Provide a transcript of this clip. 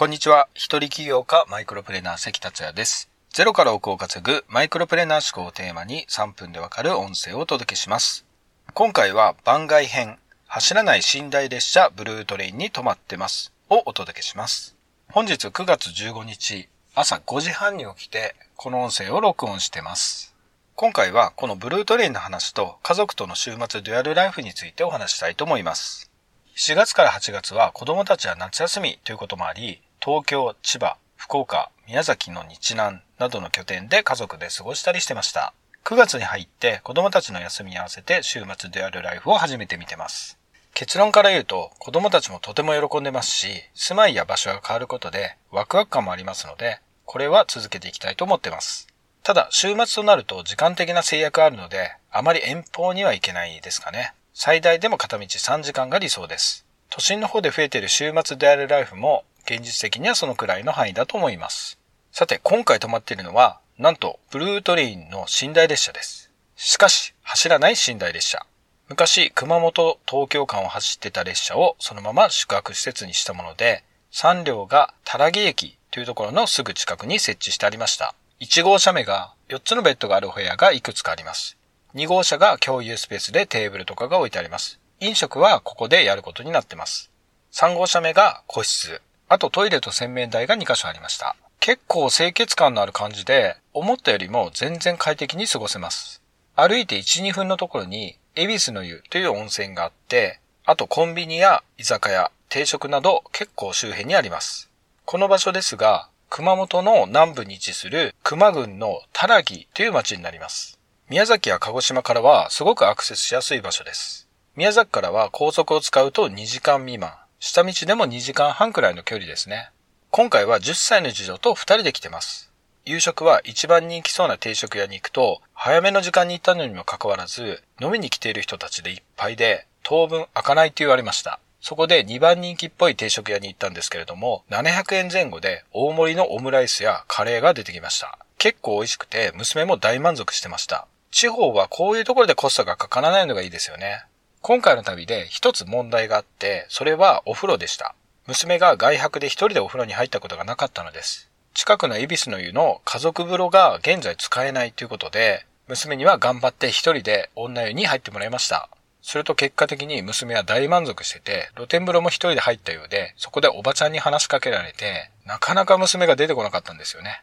こんにちは。一人起業家マイクロプレーナー関達也です。ゼロから億を稼ぐマイクロプレーナー思考をテーマに3分でわかる音声をお届けします。今回は番外編、走らない寝台列車ブルートレインに止まってますをお届けします。本日9月15日朝5時半に起きてこの音声を録音してます。今回はこのブルートレインの話と家族との週末デュアルライフについてお話したいと思います。7月から8月は子供たちは夏休みということもあり、東京、千葉、福岡、宮崎の日南などの拠点で家族で過ごしたりしてました。9月に入って子供たちの休みに合わせて週末デュアルライフを始めてみてます。結論から言うと子供たちもとても喜んでますし、住まいや場所が変わることでワクワク感もありますので、これは続けていきたいと思ってます。ただ、週末となると時間的な制約あるので、あまり遠方には行けないですかね。最大でも片道3時間が理想です。都心の方で増えている週末であるライフも、現実的にはそのくらいの範囲だと思います。さて、今回止まっているのは、なんと、ブルートレインの寝台列車です。しかし、走らない寝台列車。昔、熊本、東京間を走ってた列車をそのまま宿泊施設にしたもので、3両がタラギ駅というところのすぐ近くに設置してありました。1号車目が4つのベッドがあるお部屋がいくつかあります。2号車が共有スペースでテーブルとかが置いてあります。飲食はここでやることになってます。3号車目が個室。あとトイレと洗面台が2箇所ありました。結構清潔感のある感じで、思ったよりも全然快適に過ごせます。歩いて1、2分のところに、恵比寿の湯という温泉があって、あとコンビニや居酒屋、定食など結構周辺にあります。この場所ですが、熊本の南部に位置する熊郡のタラギという町になります。宮崎や鹿児島からはすごくアクセスしやすい場所です。宮崎からは高速を使うと2時間未満、下道でも2時間半くらいの距離ですね。今回は10歳の次女と2人で来てます。夕食は一番人気そうな定食屋に行くと、早めの時間に行ったのにもかかわらず、飲みに来ている人たちでいっぱいで、当分開かないと言われました。そこで2番人気っぽい定食屋に行ったんですけれども、700円前後で大盛りのオムライスやカレーが出てきました。結構美味しくて、娘も大満足してました。地方はこういうところでコストがかからないのがいいですよね。今回の旅で一つ問題があって、それはお風呂でした。娘が外泊で一人でお風呂に入ったことがなかったのです。近くの恵比寿の湯の家族風呂が現在使えないということで、娘には頑張って一人で女湯に入ってもらいました。すると結果的に娘は大満足してて、露天風呂も一人で入ったようで、そこでおばちゃんに話しかけられて、なかなか娘が出てこなかったんですよね。